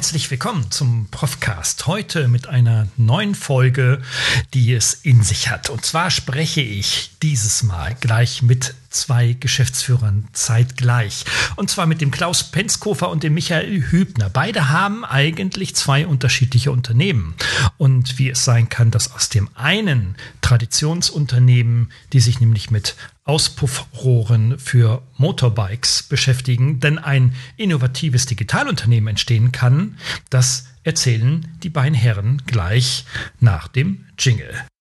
herzlich willkommen zum Profcast. Heute mit einer neuen Folge, die es in sich hat. Und zwar spreche ich dieses Mal gleich mit zwei Geschäftsführern zeitgleich. Und zwar mit dem Klaus Penzkofer und dem Michael Hübner. Beide haben eigentlich zwei unterschiedliche Unternehmen. Und wie es sein kann, dass aus dem einen Traditionsunternehmen, die sich nämlich mit Auspuffrohren für Motorbikes beschäftigen, denn ein innovatives Digitalunternehmen entstehen kann, das erzählen die beiden Herren gleich nach dem Jingle.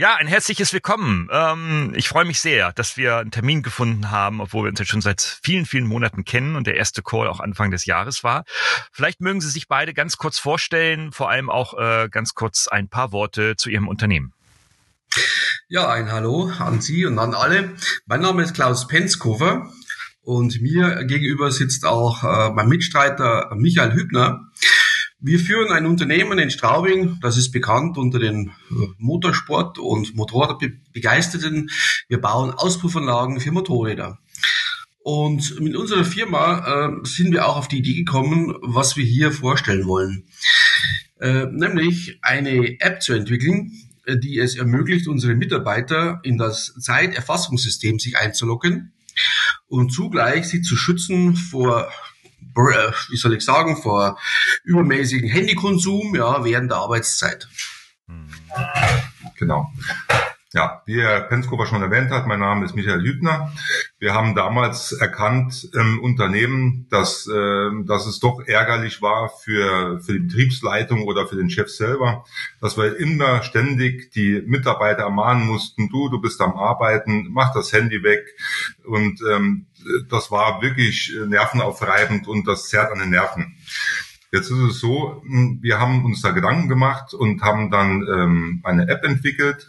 Ja, ein herzliches Willkommen. Ähm, ich freue mich sehr, dass wir einen Termin gefunden haben, obwohl wir uns jetzt schon seit vielen, vielen Monaten kennen und der erste Call auch Anfang des Jahres war. Vielleicht mögen Sie sich beide ganz kurz vorstellen, vor allem auch äh, ganz kurz ein paar Worte zu Ihrem Unternehmen. Ja, ein Hallo an Sie und an alle. Mein Name ist Klaus Penzkofer und mir gegenüber sitzt auch äh, mein Mitstreiter Michael Hübner. Wir führen ein Unternehmen in Straubing, das ist bekannt unter den äh, Motorsport- und Motorradbegeisterten. Wir bauen Auspuffanlagen für Motorräder. Und mit unserer Firma äh, sind wir auch auf die Idee gekommen, was wir hier vorstellen wollen. Äh, nämlich eine App zu entwickeln, äh, die es ermöglicht, unsere Mitarbeiter in das Zeiterfassungssystem sich einzuloggen und zugleich sie zu schützen vor wie soll ich sagen, vor übermäßigen Handykonsum ja, während der Arbeitszeit. Genau. Ja, wie Herr Penskover schon erwähnt hat, mein Name ist Michael Hübner. Wir haben damals erkannt im Unternehmen, dass, äh, dass es doch ärgerlich war für, für die Betriebsleitung oder für den Chef selber, dass wir immer ständig die Mitarbeiter ermahnen mussten, du, du bist am Arbeiten, mach das Handy weg. Und ähm, das war wirklich nervenaufreibend und das zerrt an den Nerven. Jetzt ist es so, wir haben uns da Gedanken gemacht und haben dann ähm, eine App entwickelt,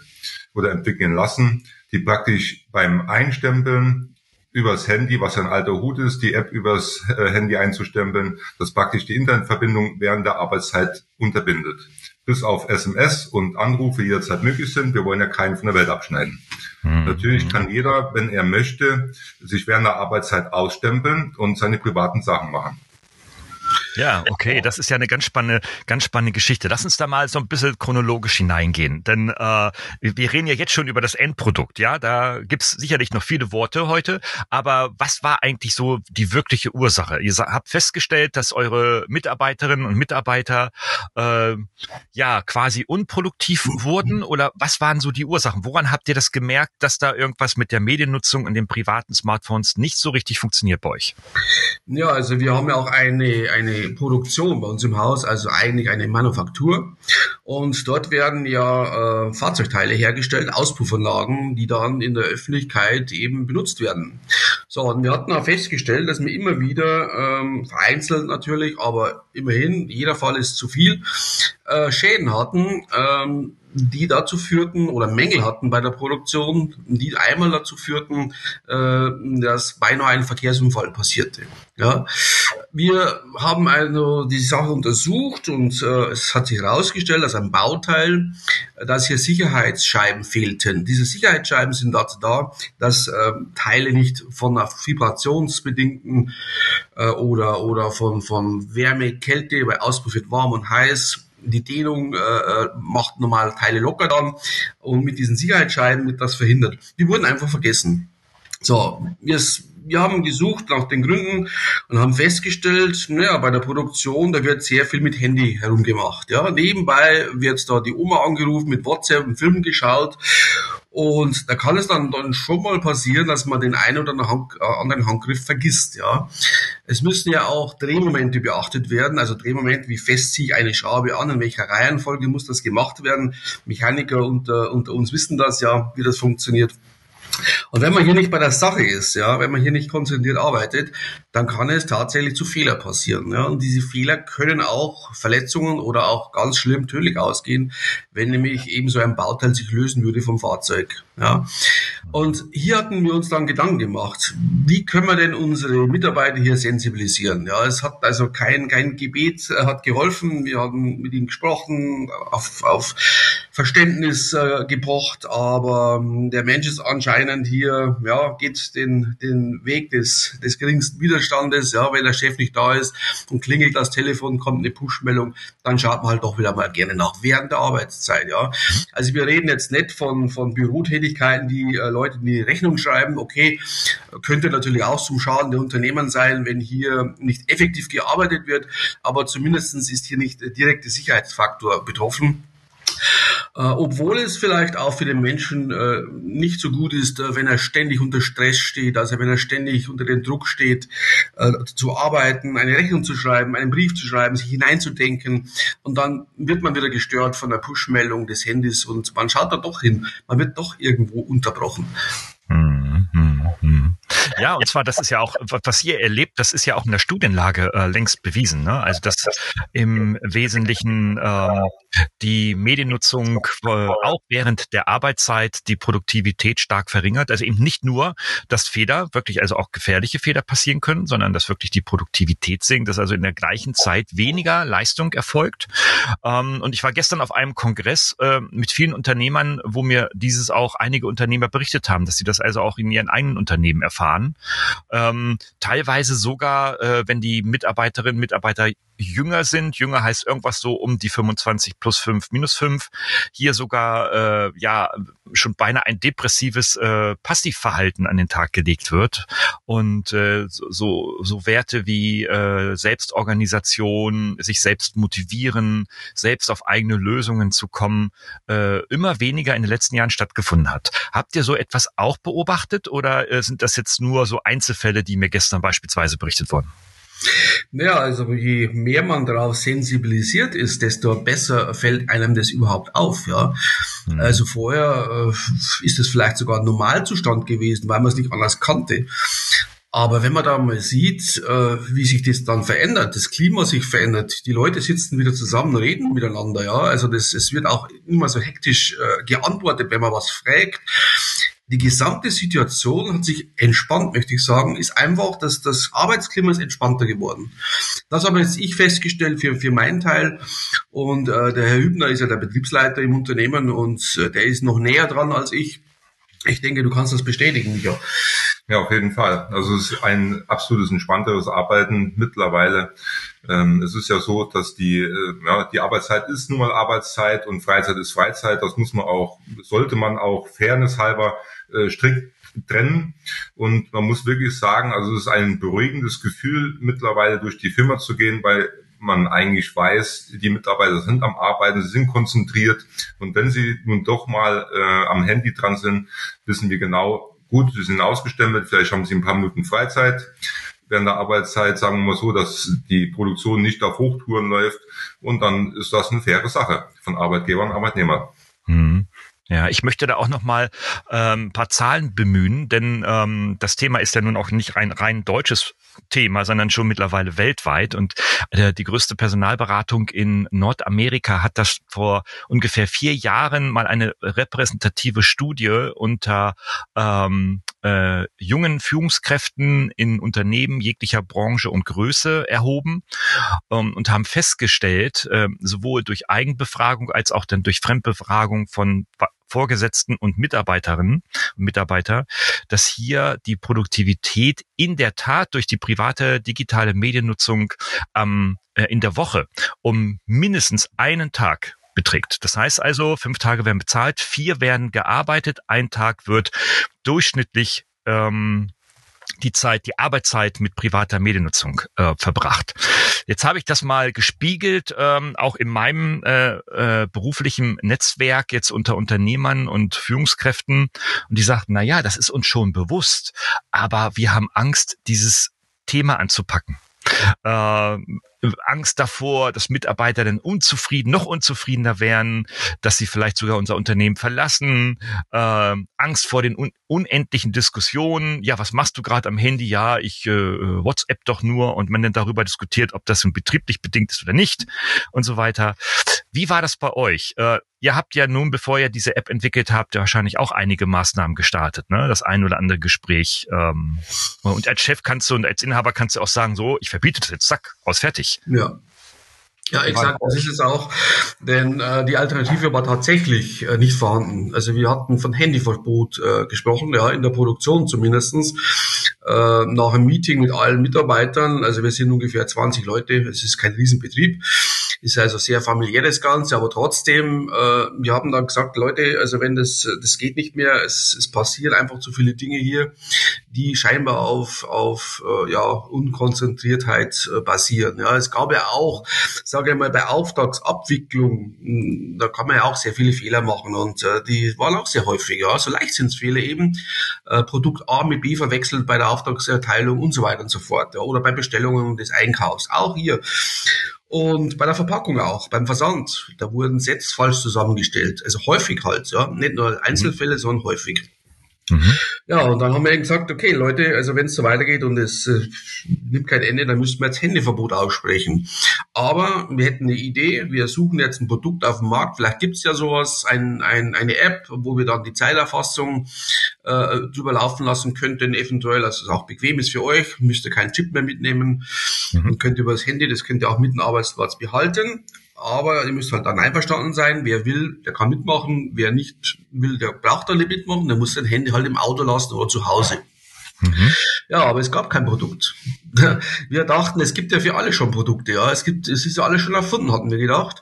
oder entwickeln lassen, die praktisch beim Einstempeln übers Handy, was ein alter Hut ist, die App übers äh, Handy einzustempeln, das praktisch die Internetverbindung während der Arbeitszeit unterbindet. Bis auf SMS und Anrufe jederzeit möglich sind. Wir wollen ja keinen von der Welt abschneiden. Mhm. Natürlich kann jeder, wenn er möchte, sich während der Arbeitszeit ausstempeln und seine privaten Sachen machen. Ja, okay, das ist ja eine ganz spannende, ganz spannende Geschichte. Lass uns da mal so ein bisschen chronologisch hineingehen, denn äh, wir reden ja jetzt schon über das Endprodukt, ja, da gibt's sicherlich noch viele Worte heute, aber was war eigentlich so die wirkliche Ursache? Ihr habt festgestellt, dass eure Mitarbeiterinnen und Mitarbeiter äh, ja quasi unproduktiv wurden oder was waren so die Ursachen? Woran habt ihr das gemerkt, dass da irgendwas mit der Mediennutzung in den privaten Smartphones nicht so richtig funktioniert bei euch? Ja, also wir haben ja auch eine, eine Produktion bei uns im Haus, also eigentlich eine Manufaktur. Und dort werden ja äh, Fahrzeugteile hergestellt, Auspuffanlagen, die dann in der Öffentlichkeit eben benutzt werden. So, und wir hatten auch festgestellt, dass wir immer wieder, ähm, vereinzelt natürlich, aber immerhin, jeder Fall ist zu viel, äh, Schäden hatten, ähm, die dazu führten oder Mängel hatten bei der Produktion, die einmal dazu führten, äh, dass beinahe ein Verkehrsunfall passierte. Ja, wir haben also die Sache untersucht und äh, es hat sich herausgestellt, dass ein Bauteil, dass hier Sicherheitsscheiben fehlten. Diese Sicherheitsscheiben sind dazu da, dass äh, Teile nicht von einer vibrationsbedingten äh, oder oder von von Wärme, Kälte, bei Auspuff wird warm und heiß die Dehnung äh, äh, macht normal Teile locker dann und mit diesen Sicherheitsscheiben wird das verhindert. Die wurden einfach vergessen. So, wir, wir haben gesucht nach den Gründen und haben festgestellt, naja, bei der Produktion, da wird sehr viel mit Handy herumgemacht. Ja, nebenbei wird da die Oma angerufen, mit WhatsApp einen Film geschaut und da kann es dann, dann schon mal passieren, dass man den einen oder anderen Handgriff vergisst, ja. Es müssen ja auch Drehmomente beachtet werden, also Drehmoment, wie fest ziehe ich eine Schraube an, in welcher Reihenfolge muss das gemacht werden. Mechaniker unter, unter uns wissen das ja, wie das funktioniert. Und wenn man hier nicht bei der Sache ist, ja, wenn man hier nicht konzentriert arbeitet, dann kann es tatsächlich zu Fehler passieren. Ja. Und diese Fehler können auch Verletzungen oder auch ganz schlimm tödlich ausgehen, wenn nämlich eben so ein Bauteil sich lösen würde vom Fahrzeug. Ja. Und hier hatten wir uns dann Gedanken gemacht, wie können wir denn unsere Mitarbeiter hier sensibilisieren? Ja, es hat also kein, kein Gebet äh, hat geholfen. Wir haben mit ihnen gesprochen, auf, auf Verständnis äh, gepocht, aber ähm, der Mensch ist anscheinend hier, ja, geht den, den Weg des, des geringsten Widerstandes. Ja, wenn der Chef nicht da ist und klingelt das Telefon, kommt eine Push-Meldung, dann schaut man halt doch wieder mal gerne nach während der Arbeitszeit. Ja, also wir reden jetzt nicht von, von Bürotätigkeiten, die äh, Leute in die Rechnung schreiben. Okay, könnte natürlich auch zum Schaden der Unternehmen sein, wenn hier nicht effektiv gearbeitet wird, aber zumindestens ist hier nicht der direkte Sicherheitsfaktor betroffen. Äh, obwohl es vielleicht auch für den Menschen äh, nicht so gut ist, äh, wenn er ständig unter Stress steht, also wenn er ständig unter den Druck steht, äh, zu arbeiten, eine Rechnung zu schreiben, einen Brief zu schreiben, sich hineinzudenken und dann wird man wieder gestört von der Push-Meldung des Handys und man schaut da doch hin, man wird doch irgendwo unterbrochen. Ja, und zwar, das ist ja auch, was ihr erlebt, das ist ja auch in der Studienlage äh, längst bewiesen. Ne? Also, dass im Wesentlichen äh, die Mediennutzung äh, auch während der Arbeitszeit die Produktivität stark verringert. Also eben nicht nur, dass Fehler, wirklich also auch gefährliche Fehler passieren können, sondern dass wirklich die Produktivität sinkt, dass also in der gleichen Zeit weniger Leistung erfolgt. Ähm, und ich war gestern auf einem Kongress äh, mit vielen Unternehmern, wo mir dieses auch einige Unternehmer berichtet haben, dass sie das also auch in ihren eigenen Unternehmen erfahren. Ähm, teilweise sogar, äh, wenn die Mitarbeiterinnen und Mitarbeiter jünger sind. Jünger heißt irgendwas so um die 25 plus 5 minus 5. Hier sogar äh, ja schon beinahe ein depressives äh, Passivverhalten an den Tag gelegt wird. Und äh, so, so Werte wie äh, Selbstorganisation, sich selbst motivieren, selbst auf eigene Lösungen zu kommen, äh, immer weniger in den letzten Jahren stattgefunden hat. Habt ihr so etwas auch beobachtet oder äh, sind das jetzt nur so Einzelfälle, die mir gestern beispielsweise berichtet wurden? Naja, also je mehr man darauf sensibilisiert ist, desto besser fällt einem das überhaupt auf. Ja, mhm. also vorher äh, ist es vielleicht sogar ein Normalzustand gewesen, weil man es nicht anders kannte. Aber wenn man da mal sieht, äh, wie sich das dann verändert, das Klima sich verändert, die Leute sitzen wieder zusammen, reden miteinander, ja, also das, es wird auch immer so hektisch äh, geantwortet, wenn man was fragt die gesamte Situation hat sich entspannt, möchte ich sagen, ist einfach, dass das Arbeitsklima ist entspannter geworden. Das habe jetzt ich festgestellt für, für meinen Teil. Und äh, der Herr Hübner ist ja der Betriebsleiter im Unternehmen und äh, der ist noch näher dran als ich. Ich denke, du kannst das bestätigen, Micha. Ja, auf jeden Fall. Also es ist ein absolutes entspannteres Arbeiten mittlerweile. Ähm, es ist ja so, dass die, äh, ja, die Arbeitszeit ist nun mal Arbeitszeit und Freizeit ist Freizeit. Das muss man auch, sollte man auch fairness halber äh, strikt trennen. Und man muss wirklich sagen, also es ist ein beruhigendes Gefühl, mittlerweile durch die Firma zu gehen, weil man eigentlich weiß, die Mitarbeiter sind am Arbeiten, sie sind konzentriert. Und wenn sie nun doch mal äh, am Handy dran sind, wissen wir genau, gut, sie sind ausgestempelt, vielleicht haben sie ein paar Minuten Freizeit während der Arbeitszeit, sagen wir mal so, dass die Produktion nicht auf Hochtouren läuft. Und dann ist das eine faire Sache von Arbeitgeber und Arbeitnehmer. Mhm. Ja, ich möchte da auch noch mal ähm, ein paar Zahlen bemühen, denn ähm, das Thema ist ja nun auch nicht rein rein deutsches Thema, sondern schon mittlerweile weltweit. Und äh, die größte Personalberatung in Nordamerika hat das vor ungefähr vier Jahren mal eine repräsentative Studie unter ähm, äh, jungen Führungskräften in Unternehmen jeglicher Branche und Größe erhoben ähm, und haben festgestellt, äh, sowohl durch Eigenbefragung als auch dann durch Fremdbefragung von Vorgesetzten und Mitarbeiterinnen und Mitarbeiter, dass hier die Produktivität in der Tat durch die private digitale Mediennutzung ähm, äh, in der Woche um mindestens einen Tag beträgt. Das heißt also, fünf Tage werden bezahlt, vier werden gearbeitet, ein Tag wird durchschnittlich ähm, die Zeit, die Arbeitszeit mit privater Mediennutzung äh, verbracht. Jetzt habe ich das mal gespiegelt, ähm, auch in meinem äh, äh, beruflichen Netzwerk jetzt unter Unternehmern und Führungskräften. Und die sagten, na ja, das ist uns schon bewusst, aber wir haben Angst, dieses Thema anzupacken. Äh, Angst davor, dass Mitarbeiter dann unzufrieden, noch unzufriedener werden, dass sie vielleicht sogar unser Unternehmen verlassen, äh, Angst vor den un unendlichen Diskussionen. Ja, was machst du gerade am Handy? Ja, ich äh, WhatsApp doch nur und man dann darüber diskutiert, ob das betrieblich bedingt ist oder nicht und so weiter. Wie war das bei euch? Äh, ihr habt ja nun, bevor ihr diese App entwickelt habt, ja wahrscheinlich auch einige Maßnahmen gestartet, ne? Das ein oder andere Gespräch. Ähm, und als Chef kannst du und als Inhaber kannst du auch sagen, so, ich verbiete das jetzt, zack, aus fertig. Ja. Ja, exakt, das ist es auch. Denn äh, die Alternative war tatsächlich äh, nicht vorhanden. Also wir hatten von Handyverbot äh, gesprochen, ja, in der Produktion zumindestens äh, nach einem Meeting mit allen Mitarbeitern. Also wir sind ungefähr 20 Leute, es ist kein Riesenbetrieb. Ist also sehr familiär das Ganze, aber trotzdem, äh, wir haben dann gesagt, Leute, also wenn das, das geht nicht mehr, es, es passieren einfach zu viele Dinge hier, die scheinbar auf, auf äh, ja, Unkonzentriertheit äh, basieren. Ja, es gab ja auch, sage ich mal, bei Auftragsabwicklung, hm, da kann man ja auch sehr viele Fehler machen und äh, die waren auch sehr häufig, ja, so Leichtsinnsfehler eben, äh, Produkt A mit B verwechselt bei der Auftragserteilung und so weiter und so fort, ja, oder bei Bestellungen des Einkaufs, auch hier. Und bei der Verpackung auch, beim Versand, da wurden Sets falsch zusammengestellt. Also häufig halt, ja. Nicht nur Einzelfälle, sondern häufig. Mhm. Ja, und dann haben wir eben gesagt, okay, Leute, also wenn es so weitergeht und es äh, nimmt kein Ende, dann müssten wir jetzt Handyverbot aussprechen. Aber wir hätten eine Idee, wir suchen jetzt ein Produkt auf dem Markt, vielleicht gibt's ja sowas, ein, ein, eine App, wo wir dann die Zeiterfassung äh, drüber laufen lassen könnten, eventuell, dass es auch bequem ist für euch, müsst ihr keinen Chip mehr mitnehmen mhm. und könnt über das Handy, das könnt ihr auch mit dem Arbeitsplatz behalten aber ihr müsst halt dann einverstanden sein. Wer will, der kann mitmachen. Wer nicht will, der braucht dann nicht mitmachen. Der muss sein Handy halt im Auto lassen oder zu Hause. Mhm. Ja, aber es gab kein Produkt. Wir dachten, es gibt ja für alle schon Produkte. Ja, es gibt, es ist ja alles schon erfunden, hatten wir gedacht.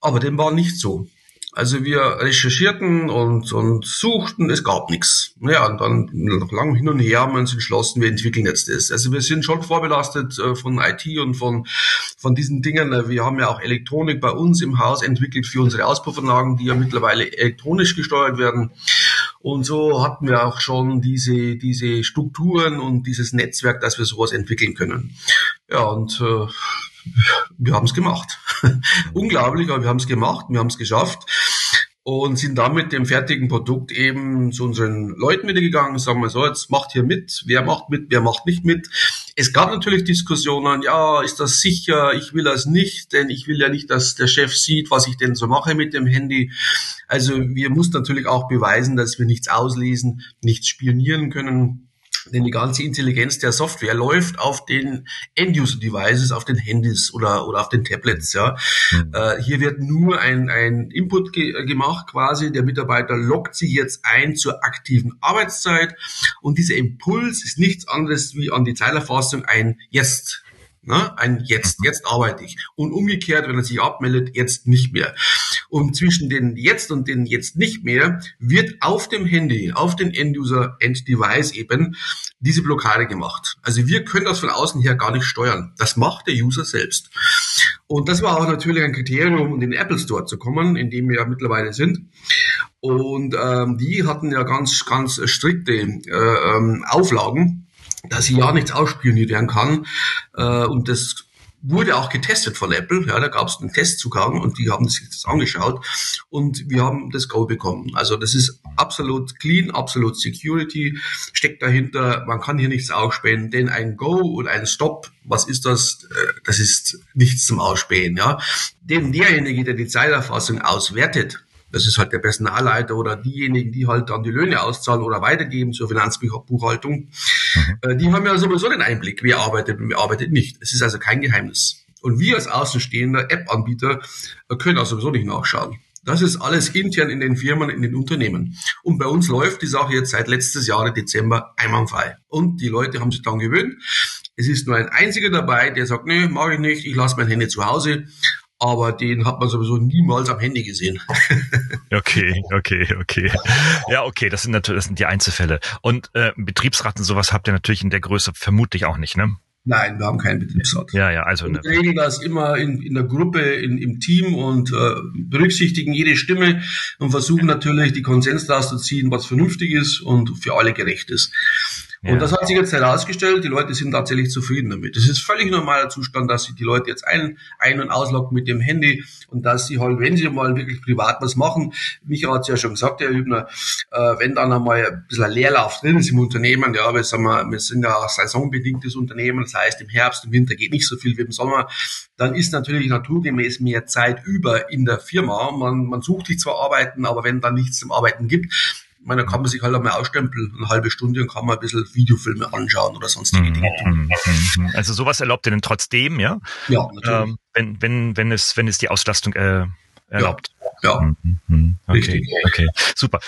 Aber dem war nicht so. Also wir recherchierten und, und suchten, es gab nichts. Ja, und dann nach langem Hin und Her haben wir uns entschlossen, wir entwickeln jetzt das. Also wir sind schon vorbelastet äh, von IT und von, von diesen Dingen. Wir haben ja auch Elektronik bei uns im Haus entwickelt für unsere Auspuffanlagen, die ja mittlerweile elektronisch gesteuert werden. Und so hatten wir auch schon diese, diese Strukturen und dieses Netzwerk, dass wir sowas entwickeln können. Ja, und äh, wir haben es gemacht. Unglaublich, aber wir haben es gemacht, wir haben es geschafft und sind dann mit dem fertigen Produkt eben zu unseren Leuten wieder gegangen, sagen wir so, jetzt macht hier mit, wer macht mit, wer macht nicht mit. Es gab natürlich Diskussionen, ja, ist das sicher, ich will das nicht, denn ich will ja nicht, dass der Chef sieht, was ich denn so mache mit dem Handy. Also wir mussten natürlich auch beweisen, dass wir nichts auslesen, nichts spionieren können. Denn die ganze Intelligenz der Software läuft auf den End-User-Devices, auf den Handys oder, oder auf den Tablets. Ja. Mhm. Äh, hier wird nur ein, ein Input ge gemacht quasi. Der Mitarbeiter loggt sich jetzt ein zur aktiven Arbeitszeit und dieser Impuls ist nichts anderes wie an die Zeilerfassung ein Yes. Ne? Ein Jetzt, mhm. jetzt arbeite ich. Und umgekehrt, wenn er sich abmeldet, jetzt nicht mehr. Und zwischen den Jetzt und den Jetzt nicht mehr wird auf dem Handy, auf den End-User, End-Device eben diese Blockade gemacht. Also wir können das von außen her gar nicht steuern. Das macht der User selbst. Und das war auch natürlich ein Kriterium, um in den Apple Store zu kommen, in dem wir ja mittlerweile sind. Und ähm, die hatten ja ganz, ganz strikte äh, ähm, Auflagen dass hier ja nichts ausspioniert werden kann. Äh, und das wurde auch getestet von Apple. Ja, da gab es einen Testzugang und die haben sich das angeschaut und wir haben das Go bekommen. Also das ist absolut clean, absolut Security steckt dahinter. Man kann hier nichts ausspähen, denn ein Go und ein Stop, was ist das? Äh, das ist nichts zum Ausspähen. Ja, denn derjenige, der die Zeiterfassung auswertet, das ist halt der Personalleiter oder diejenigen, die halt dann die Löhne auszahlen oder weitergeben zur Finanzbuchhaltung. Mhm. Äh, die haben ja sowieso den Einblick, wer arbeitet und wer arbeitet nicht. Es ist also kein Geheimnis. Und wir als außenstehender App-Anbieter äh, können auch sowieso nicht nachschauen. Das ist alles intern in den Firmen, in den Unternehmen. Und bei uns läuft die Sache jetzt seit letztes Jahr Dezember einwandfrei. Und die Leute haben sich dann gewöhnt. Es ist nur ein einziger dabei, der sagt, nee, mache ich nicht, ich lasse mein Handy zu Hause aber den hat man sowieso niemals am Handy gesehen. okay, okay, okay. Ja, okay, das sind natürlich das sind die Einzelfälle. Und äh, Betriebsrat und sowas habt ihr natürlich in der Größe vermutlich auch nicht, ne? Nein, wir haben keinen Betriebsrat. Ja, ja, also. Wir regeln das immer in, in der Gruppe, in, im Team und äh, berücksichtigen jede Stimme und versuchen natürlich die Konsens daraus zu ziehen, was vernünftig ist und für alle gerecht ist. Und das hat sich jetzt herausgestellt, die Leute sind tatsächlich zufrieden damit. Das ist völlig normaler Zustand, dass sich die Leute jetzt ein, ein- und ausloggen mit dem Handy und dass sie halt, wenn sie mal wirklich privat was machen, Micha hat es ja schon gesagt, Herr Hübner, äh, wenn dann einmal ein bisschen Leerlauf drin ist im Unternehmen, ja, wir, sagen wir, wir sind ja ein saisonbedingtes Unternehmen, das heißt im Herbst, im Winter geht nicht so viel wie im Sommer, dann ist natürlich naturgemäß mehr Zeit über in der Firma. Man, man sucht sich zwar Arbeiten, aber wenn dann nichts zum Arbeiten gibt, ich meine, da kann man sich halt einmal ausstempeln, eine halbe Stunde und kann mal ein bisschen Videofilme anschauen oder sonstige Mhm, Dinge tun. mhm, mhm. Also sowas erlaubt ihr denn trotzdem, ja? Ja, natürlich. Ähm, wenn, wenn, wenn es, wenn es die Auslastung äh, erlaubt. ja. Mhm. Okay, Richtig. okay, super.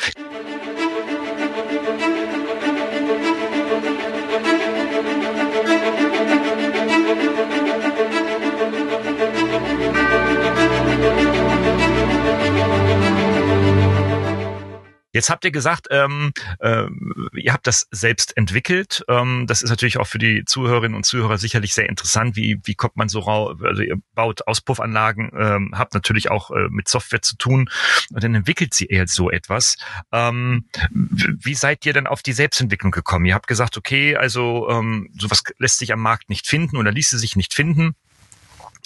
Jetzt habt ihr gesagt, ähm, äh, ihr habt das selbst entwickelt. Ähm, das ist natürlich auch für die Zuhörerinnen und Zuhörer sicherlich sehr interessant. Wie, wie kommt man so raus? Also ihr baut Auspuffanlagen, ähm, habt natürlich auch äh, mit Software zu tun und dann entwickelt sie eher so etwas. Ähm, wie seid ihr denn auf die Selbstentwicklung gekommen? Ihr habt gesagt, okay, also ähm, sowas lässt sich am Markt nicht finden oder ließe sich nicht finden.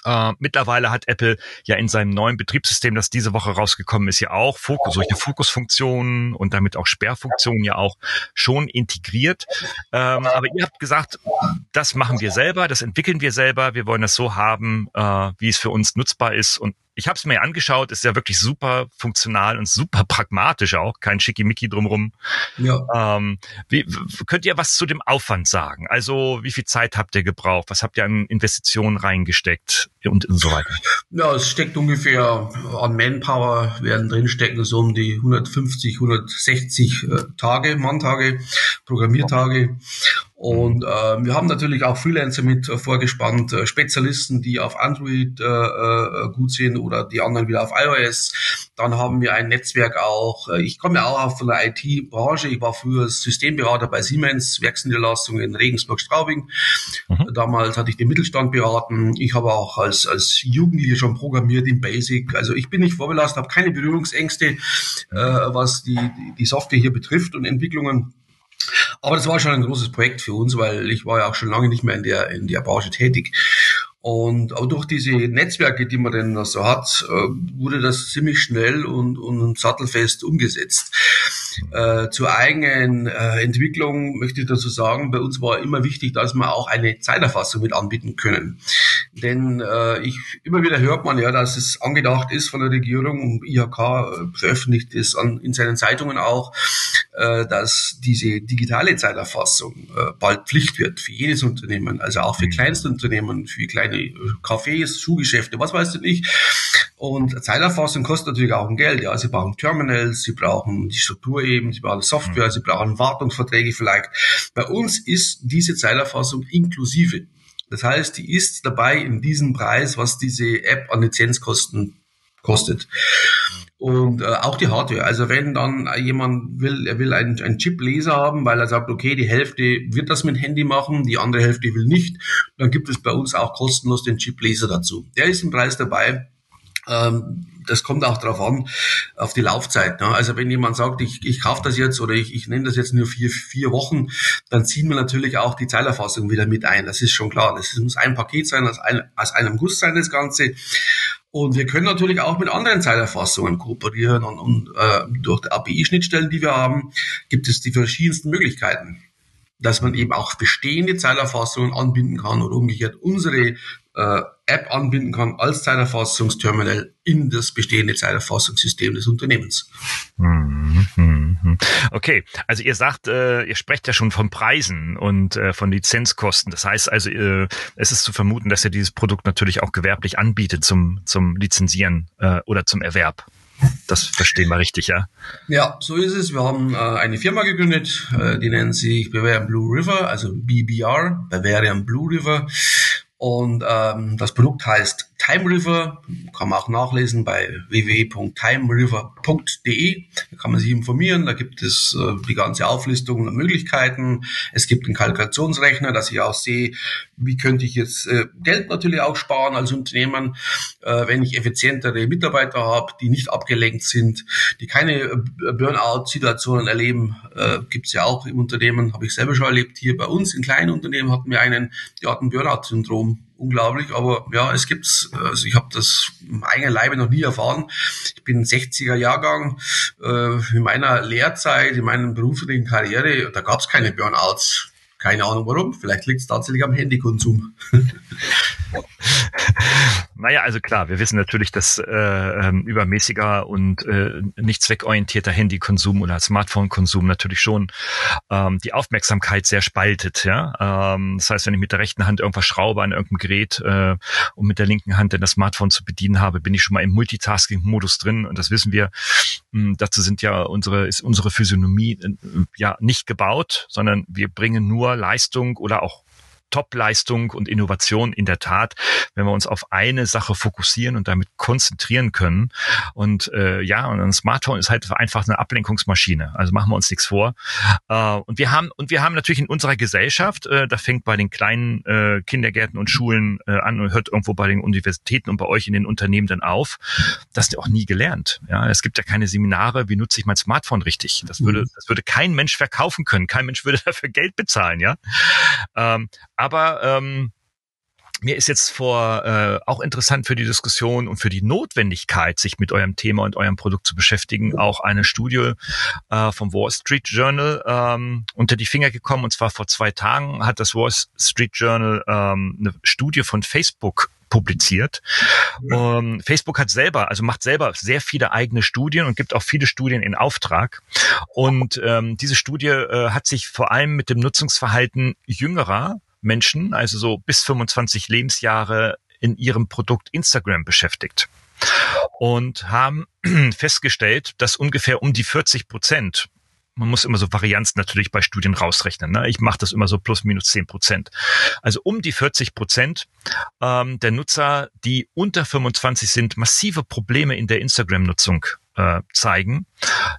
Äh, mittlerweile hat Apple ja in seinem neuen Betriebssystem, das diese Woche rausgekommen ist, ja auch Fokus, solche Fokusfunktionen und damit auch Sperrfunktionen ja auch schon integriert. Ähm, aber ihr habt gesagt, das machen wir selber, das entwickeln wir selber, wir wollen das so haben, äh, wie es für uns nutzbar ist und ich habe es mir angeschaut, ist ja wirklich super funktional und super pragmatisch auch, kein Schickimicki drumrum. ja. Ähm, wie, könnt ihr was zu dem Aufwand sagen? Also wie viel Zeit habt ihr gebraucht? Was habt ihr an Investitionen reingesteckt und, und so weiter? Ja, es steckt ungefähr an Manpower, werden drinstecken so um die 150, 160 äh, Tage, Manntage, Programmiertage. Und äh, wir haben natürlich auch Freelancer mit äh, vorgespannt, äh, Spezialisten, die auf Android äh, äh, gut sind oder die anderen wieder auf iOS. Dann haben wir ein Netzwerk auch. Äh, ich komme ja auch von der IT-Branche. Ich war früher Systemberater bei Siemens, Werksniederlassung in Regensburg-Straubing. Mhm. Damals hatte ich den Mittelstand beraten. Ich habe auch als, als Jugendliche schon programmiert in Basic. Also ich bin nicht vorbelastet, habe keine Berührungsängste, äh, was die, die Software hier betrifft und Entwicklungen. Aber das war schon ein großes Projekt für uns, weil ich war ja auch schon lange nicht mehr in der, in der Branche tätig. Und auch durch diese Netzwerke, die man denn so hat, äh, wurde das ziemlich schnell und, und sattelfest umgesetzt. Äh, zur eigenen äh, Entwicklung möchte ich dazu sagen, bei uns war immer wichtig, dass wir auch eine Zeiterfassung mit anbieten können. Denn äh, ich immer wieder hört man ja, dass es angedacht ist von der Regierung und IHK äh, veröffentlicht es an, in seinen Zeitungen auch, äh, dass diese digitale Zeiterfassung äh, bald Pflicht wird für jedes Unternehmen, also auch für Kleinstunternehmen, für kleine äh, Cafés, Schuhgeschäfte, was weiß ich nicht. Und Zeiterfassung kostet natürlich auch ein Geld. Ja, sie brauchen Terminals, sie brauchen die Struktur eben, sie brauchen Software, sie brauchen Wartungsverträge vielleicht. Bei uns ist diese Zeiterfassung inklusive. Das heißt, die ist dabei in diesem Preis, was diese App an Lizenzkosten kostet. Und äh, auch die Hardware. Also wenn dann jemand will, er will einen, einen Chip-Laser haben, weil er sagt, okay, die Hälfte wird das mit Handy machen, die andere Hälfte will nicht, dann gibt es bei uns auch kostenlos den Chip-Laser dazu. Der ist im Preis dabei. Ähm, das kommt auch darauf an, auf die Laufzeit. Ne? Also wenn jemand sagt, ich, ich kaufe das jetzt oder ich, ich nehme das jetzt nur vier, vier Wochen, dann ziehen wir natürlich auch die Zeilerfassung wieder mit ein. Das ist schon klar. Das muss ein Paket sein, aus, ein, aus einem Guss sein, das Ganze. Und wir können natürlich auch mit anderen Zeilerfassungen kooperieren und, und äh, durch die API-Schnittstellen, die wir haben, gibt es die verschiedensten Möglichkeiten, dass man eben auch bestehende Zeilerfassungen anbinden kann oder umgekehrt unsere äh, App anbinden kann als Zeiterfassungsterminal in das bestehende Zeiterfassungssystem des Unternehmens. Mhm. Okay, also ihr sagt, äh, ihr sprecht ja schon von Preisen und äh, von Lizenzkosten. Das heißt also, äh, es ist zu vermuten, dass ihr dieses Produkt natürlich auch gewerblich anbietet zum, zum Lizenzieren äh, oder zum Erwerb. Das verstehen wir richtig, ja? Ja, so ist es. Wir haben äh, eine Firma gegründet, äh, die nennt sich Bavarian Blue River, also BBR, Bavarian Blue River. Und ähm, das Produkt heißt Time River, kann man auch nachlesen bei www.timeriver.de. Da kann man sich informieren, da gibt es äh, die ganze Auflistung der Möglichkeiten. Es gibt einen Kalkulationsrechner, dass ich auch sehe, wie könnte ich jetzt äh, Geld natürlich auch sparen als Unternehmen, äh, wenn ich effizientere Mitarbeiter habe, die nicht abgelenkt sind, die keine äh, Burnout-Situationen erleben. Äh, gibt es ja auch im Unternehmen, habe ich selber schon erlebt. Hier bei uns in kleinen Unternehmen hatten wir einen, der hat ein Burnout-Syndrom unglaublich, aber ja, es gibt's. Also ich habe das im eigenen Leibe noch nie erfahren. Ich bin 60er Jahrgang. Äh, in meiner Lehrzeit, in meiner beruflichen Karriere, da gab's keine Burnouts. Keine Ahnung warum. Vielleicht liegt es tatsächlich am Handykonsum. naja, also klar, wir wissen natürlich, dass äh, ähm, übermäßiger und äh, nicht zweckorientierter Handykonsum oder Smartphone-Konsum natürlich schon ähm, die Aufmerksamkeit sehr spaltet. Ja? Ähm, das heißt, wenn ich mit der rechten Hand irgendwas schraube an irgendeinem Gerät äh, und mit der linken Hand dann das Smartphone zu bedienen habe, bin ich schon mal im Multitasking-Modus drin und das wissen wir. Mh, dazu sind ja unsere ist unsere Physiognomie äh, ja nicht gebaut, sondern wir bringen nur Leistung oder auch Top-Leistung und Innovation in der Tat, wenn wir uns auf eine Sache fokussieren und damit konzentrieren können. Und äh, ja, und ein Smartphone ist halt einfach eine Ablenkungsmaschine. Also machen wir uns nichts vor. Äh, und wir haben und wir haben natürlich in unserer Gesellschaft, äh, da fängt bei den kleinen äh, Kindergärten und Schulen äh, an und hört irgendwo bei den Universitäten und bei euch in den Unternehmen dann auf, das ist auch nie gelernt. Ja, es gibt ja keine Seminare, wie nutze ich mein Smartphone richtig. Das würde, mhm. das würde kein Mensch verkaufen können. Kein Mensch würde dafür Geld bezahlen. Ja. Ähm, aber ähm, mir ist jetzt vor äh, auch interessant für die Diskussion und für die Notwendigkeit, sich mit eurem Thema und eurem Produkt zu beschäftigen, auch eine Studie äh, vom Wall Street Journal ähm, unter die Finger gekommen. Und zwar vor zwei Tagen hat das Wall Street Journal ähm, eine Studie von Facebook publiziert. Ähm, Facebook hat selber, also macht selber sehr viele eigene Studien und gibt auch viele Studien in Auftrag. Und ähm, diese Studie äh, hat sich vor allem mit dem Nutzungsverhalten jüngerer Menschen, also so bis 25 Lebensjahre, in ihrem Produkt Instagram beschäftigt und haben festgestellt, dass ungefähr um die 40 Prozent man muss immer so Varianz natürlich bei Studien rausrechnen. Ne? Ich mache das immer so plus minus 10 Prozent. Also um die 40 Prozent ähm, der Nutzer, die unter 25 sind, massive Probleme in der Instagram-Nutzung äh, zeigen,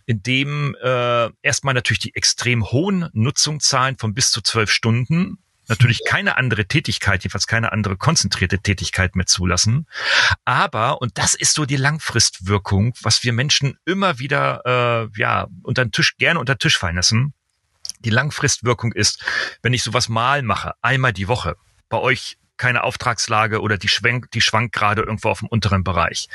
indem äh, erstmal natürlich die extrem hohen Nutzungszahlen von bis zu zwölf Stunden natürlich keine andere Tätigkeit, jedenfalls keine andere konzentrierte Tätigkeit mehr zulassen. Aber, und das ist so die Langfristwirkung, was wir Menschen immer wieder äh, ja unter den Tisch, gerne unter den Tisch fallen lassen. Die Langfristwirkung ist, wenn ich sowas mal mache, einmal die Woche, bei euch keine Auftragslage oder die schwankt, die schwankt gerade irgendwo auf dem unteren Bereich.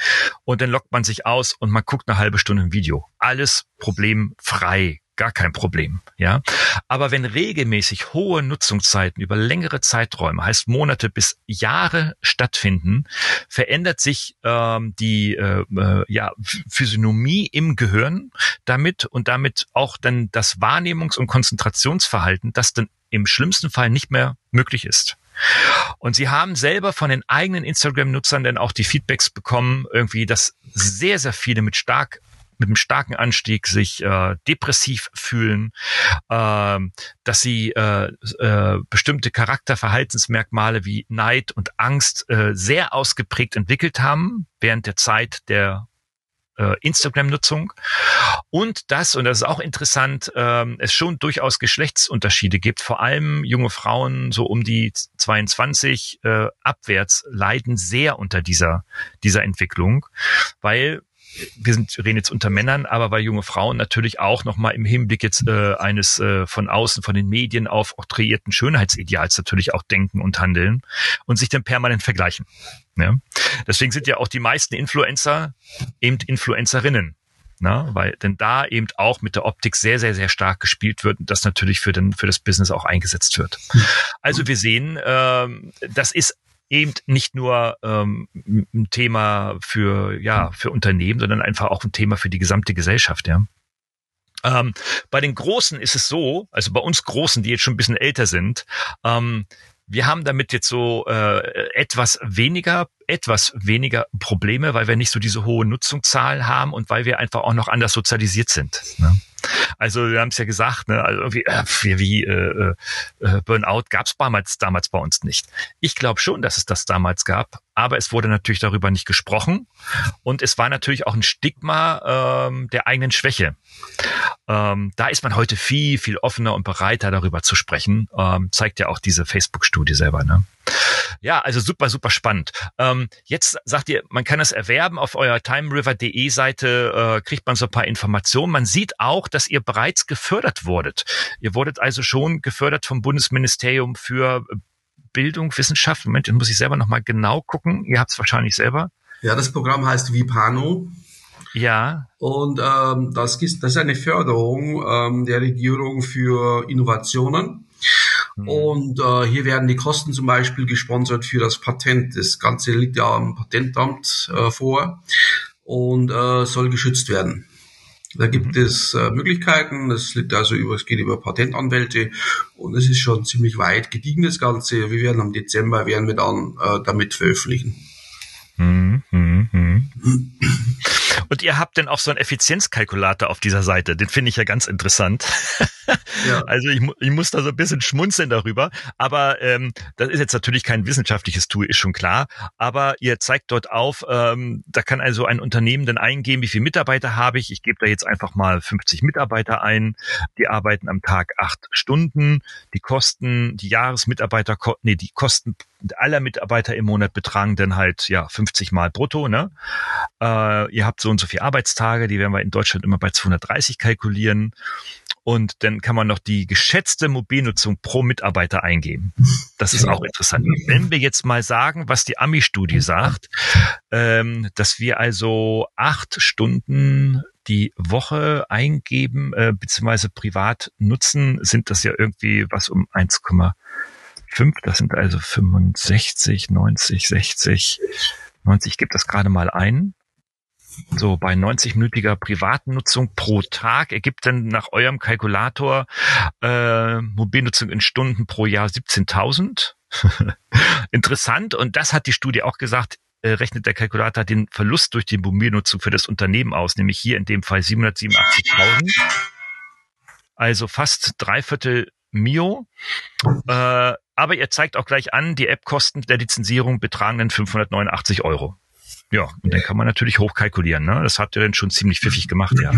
Und dann lockt man sich aus und man guckt eine halbe Stunde ein Video. Alles problemfrei gar kein Problem, ja. Aber wenn regelmäßig hohe Nutzungszeiten über längere Zeiträume, heißt Monate bis Jahre stattfinden, verändert sich ähm, die äh, äh, ja, Physiognomie im Gehirn damit und damit auch dann das Wahrnehmungs- und Konzentrationsverhalten, das dann im schlimmsten Fall nicht mehr möglich ist. Und sie haben selber von den eigenen Instagram-Nutzern dann auch die Feedbacks bekommen, irgendwie, dass sehr, sehr viele mit stark mit einem starken Anstieg sich äh, depressiv fühlen, äh, dass sie äh, äh, bestimmte Charakterverhaltensmerkmale wie Neid und Angst äh, sehr ausgeprägt entwickelt haben während der Zeit der äh, Instagram-Nutzung und das, und das ist auch interessant, ähm, es schon durchaus Geschlechtsunterschiede gibt. Vor allem junge Frauen so um die 22 äh, abwärts leiden sehr unter dieser, dieser Entwicklung, weil wir sind reden jetzt unter Männern, aber weil junge Frauen natürlich auch nochmal im Hinblick jetzt äh, eines äh, von außen, von den Medien auf oktroyierten Schönheitsideals natürlich auch denken und handeln und sich dann permanent vergleichen. Ja? Deswegen sind ja auch die meisten Influencer eben Influencerinnen. Na, weil denn da eben auch mit der Optik sehr, sehr, sehr stark gespielt wird und das natürlich für, den, für das Business auch eingesetzt wird. Also wir sehen, ähm, das ist eben nicht nur ähm, ein Thema für, ja, für Unternehmen, sondern einfach auch ein Thema für die gesamte Gesellschaft, ja. Ähm, bei den Großen ist es so, also bei uns Großen, die jetzt schon ein bisschen älter sind, ähm, wir haben damit jetzt so äh, etwas weniger etwas weniger Probleme, weil wir nicht so diese hohe Nutzungszahlen haben und weil wir einfach auch noch anders sozialisiert sind. Ne? Also wir haben es ja gesagt, ne, also irgendwie äh, wie äh, äh, Burnout gab es damals, damals bei uns nicht. Ich glaube schon, dass es das damals gab, aber es wurde natürlich darüber nicht gesprochen und es war natürlich auch ein Stigma ähm, der eigenen Schwäche. Ähm, da ist man heute viel, viel offener und bereiter darüber zu sprechen, ähm, zeigt ja auch diese Facebook-Studie selber. Ne? Ja, also super, super spannend. Ähm, jetzt sagt ihr, man kann es erwerben auf eurer timeriver.de Seite, äh, kriegt man so ein paar Informationen. Man sieht auch, dass ihr bereits gefördert wurdet. Ihr wurdet also schon gefördert vom Bundesministerium für Bildung, Wissenschaft. Moment, muss ich selber nochmal genau gucken. Ihr habt es wahrscheinlich selber. Ja, das Programm heißt Vipano. Ja. Und ähm, das, ist, das ist eine Förderung ähm, der Regierung für Innovationen. Mhm. Und äh, hier werden die Kosten zum Beispiel gesponsert für das Patent. Das Ganze liegt ja am Patentamt äh, vor und äh, soll geschützt werden. Da gibt mhm. es äh, Möglichkeiten. Es liegt also über, es geht über Patentanwälte und es ist schon ziemlich weit gediegen das Ganze. Wir werden am Dezember werden wir dann äh, damit veröffentlichen. Mhm. Und ihr habt denn auch so einen Effizienzkalkulator auf dieser Seite. Den finde ich ja ganz interessant. Ja. Also ich, ich muss da so ein bisschen schmunzeln darüber. Aber ähm, das ist jetzt natürlich kein wissenschaftliches Tool, ist schon klar. Aber ihr zeigt dort auf, ähm, da kann also ein Unternehmen dann eingeben, wie viele Mitarbeiter habe ich. Ich gebe da jetzt einfach mal 50 Mitarbeiter ein. Die arbeiten am Tag acht Stunden. Die Kosten, die Jahresmitarbeiter, nee, die Kosten aller Mitarbeiter im Monat betragen dann halt ja 50 mal brutto. Ne? Äh, ihr habt so und so viele Arbeitstage, die werden wir in Deutschland immer bei 230 kalkulieren. Und dann kann man noch die geschätzte Mobilnutzung pro Mitarbeiter eingeben. Das ist auch interessant. Wenn wir jetzt mal sagen, was die Ami-Studie sagt, ähm, dass wir also acht Stunden die Woche eingeben äh, bzw. privat nutzen, sind das ja irgendwie was um 1,5. Das sind also 65, 90, 60, 90. Ich gebe das gerade mal ein. So bei 90-minütiger privaten Nutzung pro Tag ergibt dann nach eurem Kalkulator äh, Mobilnutzung in Stunden pro Jahr 17.000. Interessant. Und das hat die Studie auch gesagt, äh, rechnet der Kalkulator den Verlust durch die Mobilnutzung für das Unternehmen aus, nämlich hier in dem Fall 787.000. Also fast dreiviertel Mio. Äh, aber ihr zeigt auch gleich an, die App-Kosten der Lizenzierung betragen dann 589 Euro. Ja, und dann kann man natürlich hochkalkulieren. Ne? Das habt ihr dann schon ziemlich pfiffig gemacht, ja.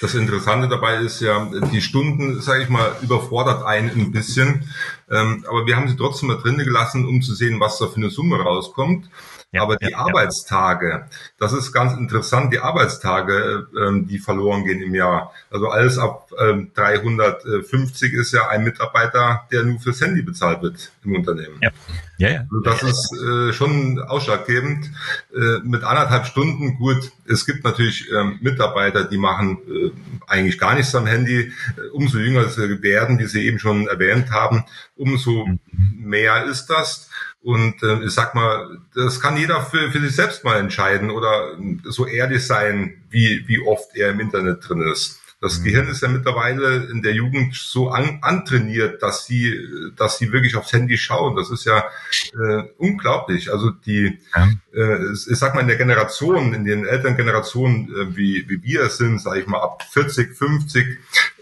Das Interessante dabei ist ja, die Stunden, sage ich mal, überfordert einen ein bisschen. Ähm, aber wir haben sie trotzdem mal drinnen gelassen, um zu sehen, was da für eine Summe rauskommt. Ja, Aber die ja, Arbeitstage, das ist ganz interessant, die Arbeitstage, ähm, die verloren gehen im Jahr. Also alles ab ähm, 350 ist ja ein Mitarbeiter, der nur fürs Handy bezahlt wird im Unternehmen. Ja, ja, ja. Also das ist äh, schon ausschlaggebend. Äh, mit anderthalb Stunden, gut, es gibt natürlich ähm, Mitarbeiter, die machen äh, eigentlich gar nichts am Handy. Äh, umso jünger sie werden, wie Sie eben schon erwähnt haben, umso mhm. mehr ist das. Und äh, ich sag mal, das kann jeder für, für sich selbst mal entscheiden oder so ehrlich sein, wie, wie oft er im Internet drin ist. Das mhm. Gehirn ist ja mittlerweile in der Jugend so an, antrainiert, dass sie, dass sie wirklich aufs Handy schauen. Das ist ja äh, unglaublich. Also die, ja. äh, ich sag mal in der Generation, in den älteren Generationen, äh, wie, wie wir es sind, sage ich mal ab 40, 50, ähm,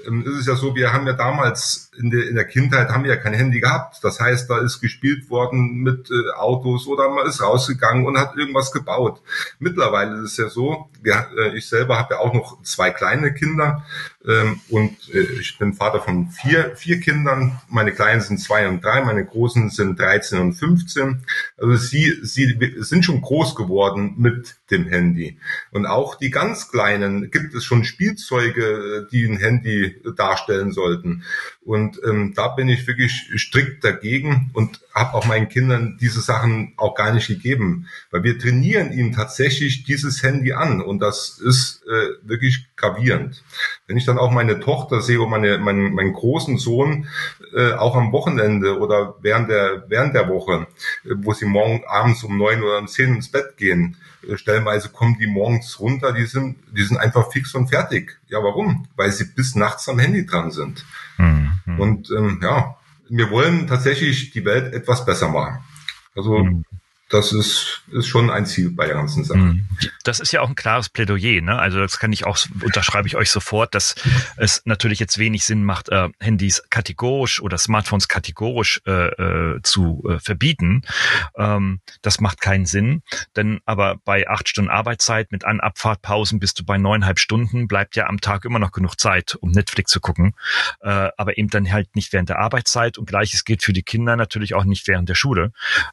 ist es ja so, wir haben ja damals in der, in der Kindheit haben wir ja kein Handy gehabt. Das heißt, da ist gespielt worden mit äh, Autos oder man ist rausgegangen und hat irgendwas gebaut. Mittlerweile ist es ja so, wir, äh, ich selber habe ja auch noch zwei kleine Kinder ähm, und äh, ich bin Vater von vier, vier Kindern. Meine Kleinen sind zwei und drei, meine Großen sind 13 und 15. Also sie, sie sind schon groß geworden mit dem Handy. Und auch die ganz Kleinen gibt es schon Spielzeuge, die ein Handy darstellen sollten. Und ähm, da bin ich wirklich strikt dagegen und habe auch meinen Kindern diese Sachen auch gar nicht gegeben, weil wir trainieren ihnen tatsächlich dieses Handy an und das ist äh, wirklich gravierend. Wenn ich dann auch meine Tochter sehe und meine, meinen, meinen großen Sohn äh, auch am Wochenende oder während der, während der Woche, äh, wo sie morgen abends um neun oder um zehn ins Bett gehen, äh, stellenweise kommen die morgens runter, die sind, die sind einfach fix und fertig. Ja, warum? Weil sie bis nachts am Handy dran sind. Mhm. Und ähm, ja, wir wollen tatsächlich die Welt etwas besser machen. Also mhm das ist, ist schon ein Ziel bei der ganzen Sache. Mhm. Das ist ja auch ein klares Plädoyer. Ne? Also das kann ich auch, unterschreibe ich euch sofort, dass es natürlich jetzt wenig Sinn macht, äh, Handys kategorisch oder Smartphones kategorisch äh, äh, zu äh, verbieten. Ähm, das macht keinen Sinn. Denn aber bei acht Stunden Arbeitszeit mit An- Abfahrtpausen bist du bei neuneinhalb Stunden, bleibt ja am Tag immer noch genug Zeit, um Netflix zu gucken. Äh, aber eben dann halt nicht während der Arbeitszeit. Und gleiches gilt für die Kinder natürlich auch nicht während der Schule.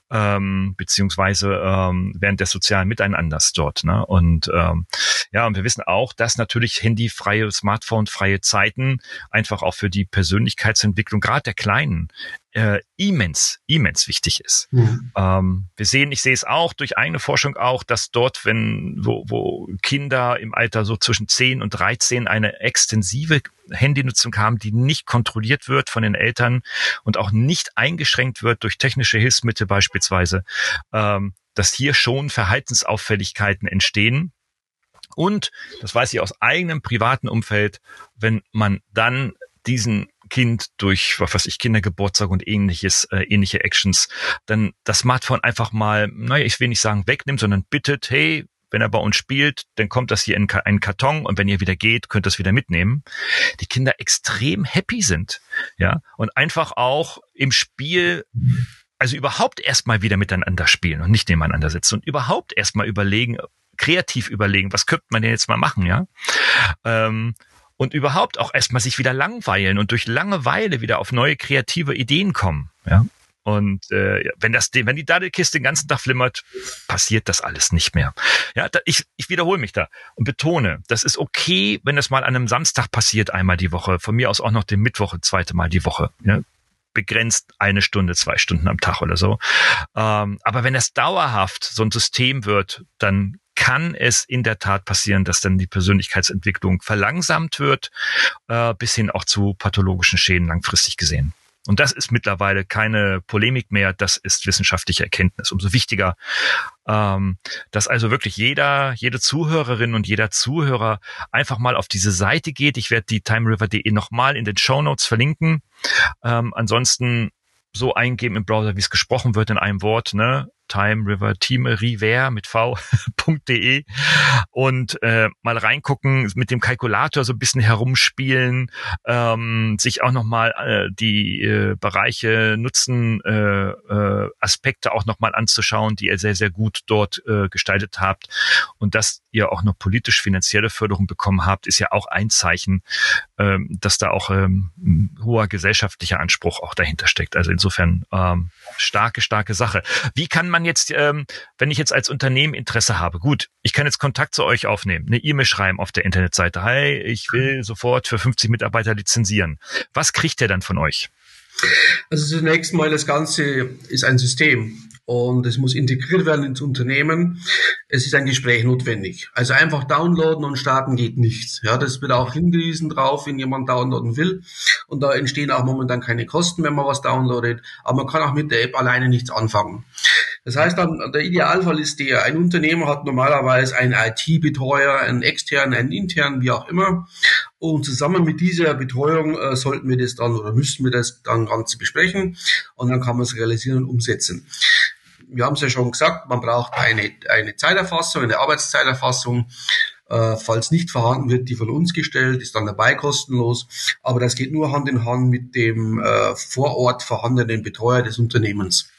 Ähm, beziehungsweise beziehungsweise ähm, während des sozialen Miteinanders dort. Ne? Und ähm, ja, und wir wissen auch, dass natürlich handyfreie, Smartphone-freie Zeiten einfach auch für die Persönlichkeitsentwicklung gerade der Kleinen äh, immens, immens wichtig ist. Mhm. Ähm, wir sehen, ich sehe es auch durch eigene Forschung auch, dass dort, wenn, wo, wo Kinder im Alter so zwischen 10 und 13 eine extensive Handynutzung haben, die nicht kontrolliert wird von den Eltern und auch nicht eingeschränkt wird durch technische Hilfsmittel beispielsweise, ähm, dass hier schon Verhaltensauffälligkeiten entstehen. Und, das weiß ich aus eigenem privaten Umfeld, wenn man dann diesen Kind durch, was weiß ich, Kindergeburtstag und ähnliches, äh, ähnliche Actions, dann das Smartphone einfach mal, naja, ich will nicht sagen wegnimmt, sondern bittet, hey, wenn er bei uns spielt, dann kommt das hier in einen Karton und wenn ihr wieder geht, könnt ihr es wieder mitnehmen. Die Kinder extrem happy sind, ja, und einfach auch im Spiel also überhaupt erstmal wieder miteinander spielen und nicht nebeneinander sitzen und überhaupt erstmal überlegen, kreativ überlegen, was könnte man denn jetzt mal machen, ja? Ähm, und überhaupt auch erstmal sich wieder langweilen und durch Langeweile wieder auf neue kreative Ideen kommen, ja? Und äh, wenn das, wenn die Daddelkiste den ganzen Tag flimmert, passiert das alles nicht mehr. Ja, da, ich, ich wiederhole mich da und betone, das ist okay, wenn das mal an einem Samstag passiert, einmal die Woche. Von mir aus auch noch den Mittwoch, zweite Mal die Woche. Ja? begrenzt eine Stunde, zwei Stunden am Tag oder so. Ähm, aber wenn es dauerhaft so ein System wird, dann kann es in der Tat passieren, dass dann die Persönlichkeitsentwicklung verlangsamt wird, äh, bis hin auch zu pathologischen Schäden langfristig gesehen. Und das ist mittlerweile keine Polemik mehr, das ist wissenschaftliche Erkenntnis. Umso wichtiger, ähm, dass also wirklich jeder, jede Zuhörerin und jeder Zuhörer einfach mal auf diese Seite geht. Ich werde die timeriver.de nochmal in den Show Notes verlinken. Ähm, ansonsten so eingeben im Browser, wie es gesprochen wird in einem Wort, ne? Time River Team River mit v.de und äh, mal reingucken, mit dem Kalkulator so ein bisschen herumspielen, ähm, sich auch nochmal äh, die äh, Bereiche Nutzen, äh, äh, Aspekte auch nochmal anzuschauen, die ihr sehr, sehr gut dort äh, gestaltet habt. Und dass ihr auch noch politisch-finanzielle Förderung bekommen habt, ist ja auch ein Zeichen, ähm, dass da auch ähm, hoher gesellschaftlicher Anspruch auch dahinter steckt. Also insofern ähm, starke, starke Sache. Wie kann man man jetzt, ähm, wenn ich jetzt als Unternehmen Interesse habe, gut, ich kann jetzt Kontakt zu euch aufnehmen, eine E-Mail schreiben auf der Internetseite, hi, ich will sofort für 50 Mitarbeiter lizenzieren. Was kriegt ihr dann von euch? Also zunächst mal, das Ganze ist ein System und es muss integriert werden ins Unternehmen. Es ist ein Gespräch notwendig. Also einfach downloaden und starten geht nicht. Ja, das wird auch hingewiesen drauf, wenn jemand downloaden will. Und da entstehen auch momentan keine Kosten, wenn man was downloadet. Aber man kann auch mit der App alleine nichts anfangen. Das heißt dann, der Idealfall ist der, ein Unternehmer hat normalerweise einen IT-Betreuer, einen externen, einen internen, wie auch immer. Und zusammen mit dieser Betreuung äh, sollten wir das dann oder müssten wir das dann Ganze besprechen. Und dann kann man es realisieren und umsetzen wir haben es ja schon gesagt, man braucht eine, eine Zeiterfassung, eine Arbeitszeiterfassung. Äh, falls nicht vorhanden wird, die von uns gestellt, ist dann dabei kostenlos. Aber das geht nur Hand in Hand mit dem äh, vor Ort vorhandenen Betreuer des Unternehmens.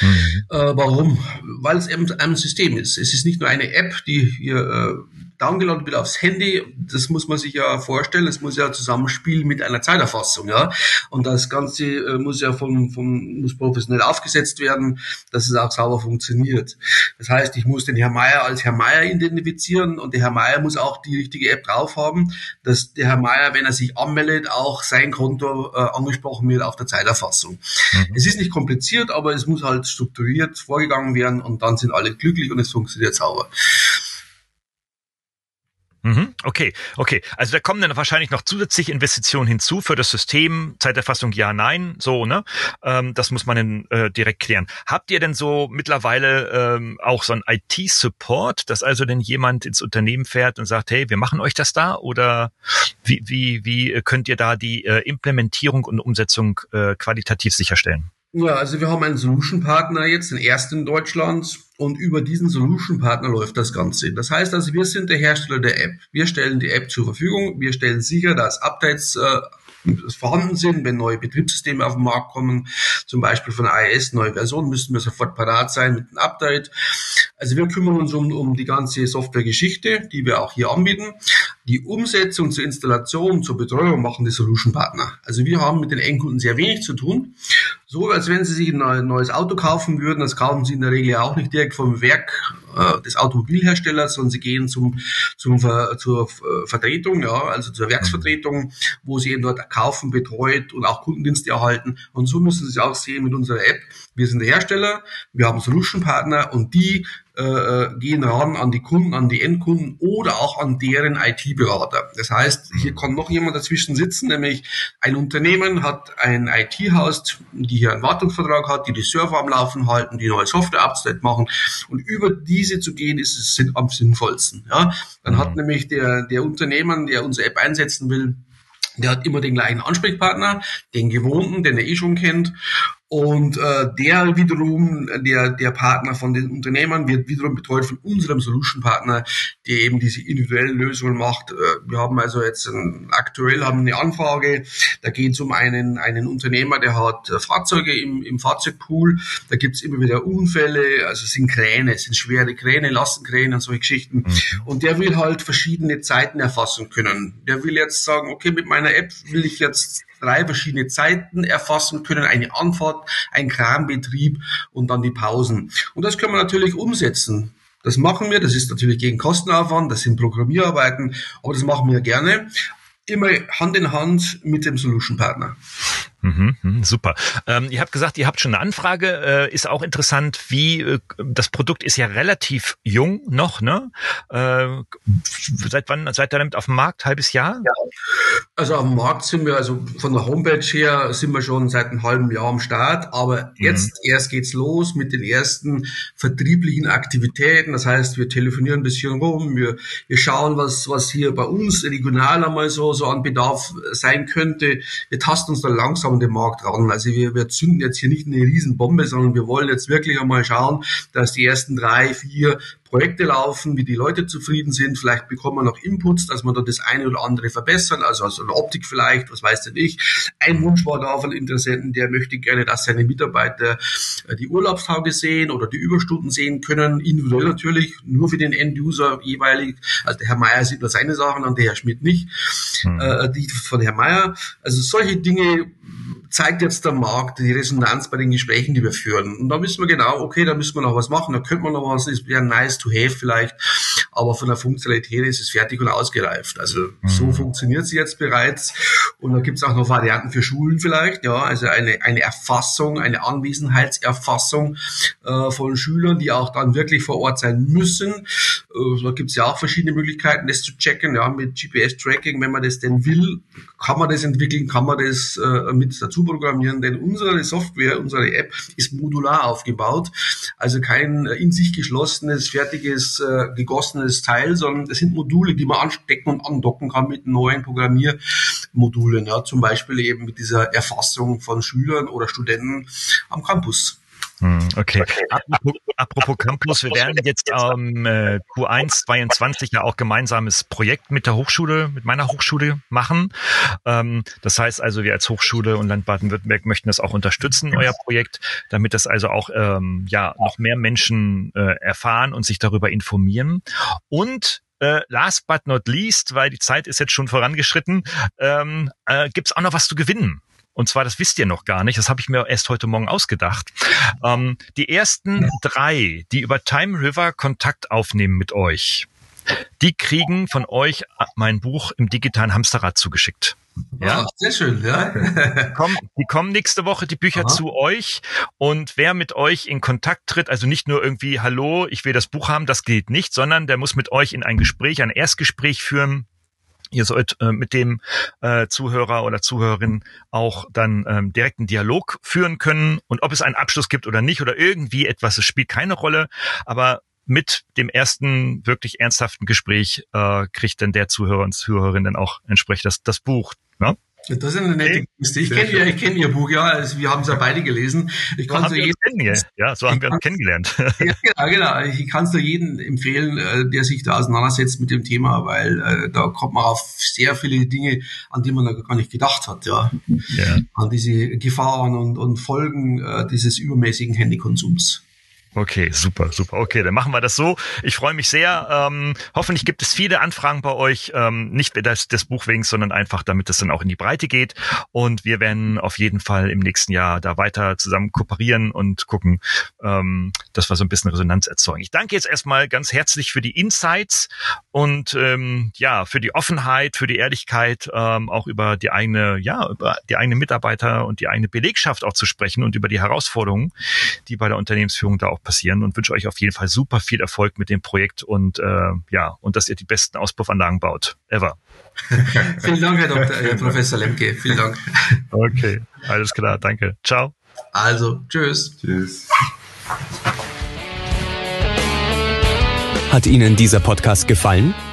Mhm. Äh, warum? Weil es eben ein System ist. Es ist nicht nur eine App, die hier äh, downgeloadet wird aufs Handy. Das muss man sich ja vorstellen. Es muss ja zusammenspielen mit einer Zeiterfassung, ja. Und das Ganze äh, muss ja vom, vom, muss professionell aufgesetzt werden, dass es auch sauber funktioniert. Das heißt, ich muss den Herr Meier als Herr Meier identifizieren und der Herr Meier muss auch die richtige App drauf haben, dass der Herr Meier, wenn er sich anmeldet, auch sein Konto äh, angesprochen wird auf der Zeiterfassung. Mhm. Es ist nicht kompliziert, aber es muss halt strukturiert vorgegangen werden und dann sind alle glücklich und es funktioniert sauber. Mhm. Okay, okay. Also da kommen dann wahrscheinlich noch zusätzliche Investitionen hinzu für das System, Zeiterfassung ja, nein, so, ne? Ähm, das muss man dann äh, direkt klären. Habt ihr denn so mittlerweile ähm, auch so ein IT-Support, dass also denn jemand ins Unternehmen fährt und sagt, hey, wir machen euch das da? Oder wie, wie, wie könnt ihr da die äh, Implementierung und Umsetzung äh, qualitativ sicherstellen? Ja, also wir haben einen Solution-Partner jetzt, den ersten in Deutschland, und über diesen Solution-Partner läuft das Ganze. Das heißt also, wir sind der Hersteller der App. Wir stellen die App zur Verfügung, wir stellen sicher, dass Updates äh, vorhanden sind, wenn neue Betriebssysteme auf den Markt kommen, zum Beispiel von iOS, neue Versionen, müssen wir sofort parat sein mit einem Update. Also wir kümmern uns um, um die ganze Softwaregeschichte, die wir auch hier anbieten. Die Umsetzung zur Installation, zur Betreuung machen die Solution Partner. Also wir haben mit den Endkunden sehr wenig zu tun. So, als wenn Sie sich ein neues Auto kaufen würden, das kaufen Sie in der Regel auch nicht direkt vom Werk äh, des Automobilherstellers, sondern Sie gehen zum, zum Ver, zur äh, Vertretung, ja, also zur Werksvertretung, wo Sie eben dort kaufen, betreut und auch Kundendienste erhalten. Und so müssen Sie es auch sehen mit unserer App. Wir sind der Hersteller, wir haben Solution Partner und die äh, äh, gehen ran an die Kunden, an die Endkunden oder auch an deren IT-Berater. Das heißt, hier kann noch jemand dazwischen sitzen, nämlich ein Unternehmen hat ein IT-Haus, die hier einen Wartungsvertrag hat, die die Server am Laufen halten, die neue Software-Update machen und über diese zu gehen, ist es am sinnvollsten. Ja? Dann hat mhm. nämlich der, der Unternehmen, der unsere App einsetzen will, der hat immer den gleichen Ansprechpartner, den gewohnten, den er eh schon kennt. Und äh, der wiederum, der, der Partner von den Unternehmern, wird wiederum betreut von unserem Solution-Partner, der eben diese individuellen Lösungen macht. Äh, wir haben also jetzt ein, aktuell haben eine Anfrage, da geht es um einen, einen Unternehmer, der hat äh, Fahrzeuge im, im Fahrzeugpool, da gibt's immer wieder Unfälle, also es sind Kräne, es sind schwere Kräne, Lastenkräne und solche Geschichten. Mhm. Und der will halt verschiedene Zeiten erfassen können. Der will jetzt sagen, okay, mit meiner App will ich jetzt drei verschiedene Zeiten erfassen können, eine Anfahrt, ein Kranbetrieb und dann die Pausen. Und das können wir natürlich umsetzen. Das machen wir, das ist natürlich gegen Kostenaufwand, das sind Programmierarbeiten, aber das machen wir gerne. Immer Hand in Hand mit dem Solution Partner. Mhm, mhm, super. Ähm, ihr habt gesagt, ihr habt schon eine Anfrage. Äh, ist auch interessant, wie äh, das Produkt ist ja relativ jung noch, ne? Äh, seit wann seid ihr damit auf dem Markt? Halbes Jahr? Ja. Also auf dem Markt sind wir, also von der Homepage her sind wir schon seit einem halben Jahr am Start, aber mhm. jetzt erst geht's los mit den ersten vertrieblichen Aktivitäten. Das heißt, wir telefonieren ein bisschen rum, wir, wir schauen, was, was hier bei uns regional einmal so, so an Bedarf sein könnte. Wir tasten uns da langsam an den Markt ran. Also wir, wir zünden jetzt hier nicht eine Riesenbombe, sondern wir wollen jetzt wirklich einmal schauen, dass die ersten drei, vier Projekte laufen, wie die Leute zufrieden sind. Vielleicht bekommt man noch Inputs, dass man da das eine oder andere verbessern, also, also eine Optik vielleicht, was weiß denn ich. Ein Wunsch war da von Interessenten, der möchte gerne, dass seine Mitarbeiter äh, die Urlaubstage sehen oder die Überstunden sehen können, individuell natürlich, nur für den End-User jeweilig. Also der Herr Meier sieht nur seine Sachen an, der Herr Schmidt nicht, mhm. äh, die von Herrn Meier. Also solche Dinge zeigt jetzt der Markt die Resonanz bei den Gesprächen, die wir führen. Und da wissen wir genau, okay, da müssen wir noch was machen, da könnte man noch was, das wäre nice to have vielleicht, aber von der Funktionalität ist es fertig und ausgereift. Also mhm. so funktioniert sie jetzt bereits. Und da gibt es auch noch Varianten für Schulen vielleicht, ja, also eine, eine Erfassung, eine Anwesenheitserfassung äh, von Schülern, die auch dann wirklich vor Ort sein müssen. Äh, da gibt es ja auch verschiedene Möglichkeiten, das zu checken, ja, mit GPS-Tracking, wenn man das denn will, kann man das entwickeln, kann man das äh, mit dazu programmieren, denn unsere Software, unsere App ist modular aufgebaut, also kein äh, in sich geschlossenes, fertiges, äh, gegossenes Teil, sondern es sind Module, die man anstecken und andocken kann mit neuen Programmiermodulen, ja, zum Beispiel eben mit dieser Erfassung von Schülern oder Studenten am Campus. Hm, okay. Apropos, apropos Campus, wir werden jetzt am ähm, Q1 22 ja auch gemeinsames Projekt mit der Hochschule, mit meiner Hochschule machen. Ähm, das heißt also, wir als Hochschule und Land Baden-Württemberg möchten das auch unterstützen, euer Projekt, damit das also auch ähm, ja noch mehr Menschen äh, erfahren und sich darüber informieren. Und äh, last but not least, weil die Zeit ist jetzt schon vorangeschritten, ähm, äh, gibt auch noch was zu gewinnen. Und zwar, das wisst ihr noch gar nicht, das habe ich mir erst heute Morgen ausgedacht. Ähm, die ersten drei, die über Time River Kontakt aufnehmen mit euch, die kriegen von euch mein Buch im digitalen Hamsterrad zugeschickt. Ja, Ach, sehr schön, ja. die, kommen, die kommen nächste Woche die Bücher Aha. zu euch und wer mit euch in Kontakt tritt, also nicht nur irgendwie, hallo, ich will das Buch haben, das geht nicht, sondern der muss mit euch in ein Gespräch, ein Erstgespräch führen, Ihr sollt äh, mit dem äh, Zuhörer oder Zuhörerin auch dann ähm, direkten Dialog führen können. Und ob es einen Abschluss gibt oder nicht oder irgendwie etwas, es spielt keine Rolle. Aber mit dem ersten wirklich ernsthaften Gespräch äh, kriegt dann der Zuhörer und Zuhörerin dann auch entsprechend das, das Buch. Ne? Das ist eine nette Kiste. Ich kenne ihr, kenn ihr Buch, ja. Also wir haben es ja beide gelesen. Ich so kann so jeden, ja, so haben wir uns kennengelernt. ja, genau, genau. Ich kann es nur jedem empfehlen, äh, der sich da auseinandersetzt mit dem Thema, weil äh, da kommt man auf sehr viele Dinge, an die man da gar nicht gedacht hat, ja. ja. An diese Gefahren und, und Folgen äh, dieses übermäßigen Handykonsums. Okay, super, super. Okay, dann machen wir das so. Ich freue mich sehr. Ähm, hoffentlich gibt es viele Anfragen bei euch, ähm, nicht des, des Buch wegen, sondern einfach, damit es dann auch in die Breite geht. Und wir werden auf jeden Fall im nächsten Jahr da weiter zusammen kooperieren und gucken, ähm, dass wir so ein bisschen Resonanz erzeugen. Ich danke jetzt erstmal ganz herzlich für die Insights und ähm, ja, für die Offenheit, für die Ehrlichkeit, ähm, auch über die eigene, ja, über die eigene Mitarbeiter und die eigene Belegschaft auch zu sprechen und über die Herausforderungen, die bei der Unternehmensführung da auch passieren und wünsche euch auf jeden Fall super viel Erfolg mit dem Projekt und äh, ja, und dass ihr die besten Auspuffanlagen baut. Ever. Vielen Dank, Herr Dr. Herr Professor Lemke. Vielen Dank. Okay, alles klar, danke. Ciao. Also, tschüss. Tschüss. Hat Ihnen dieser Podcast gefallen?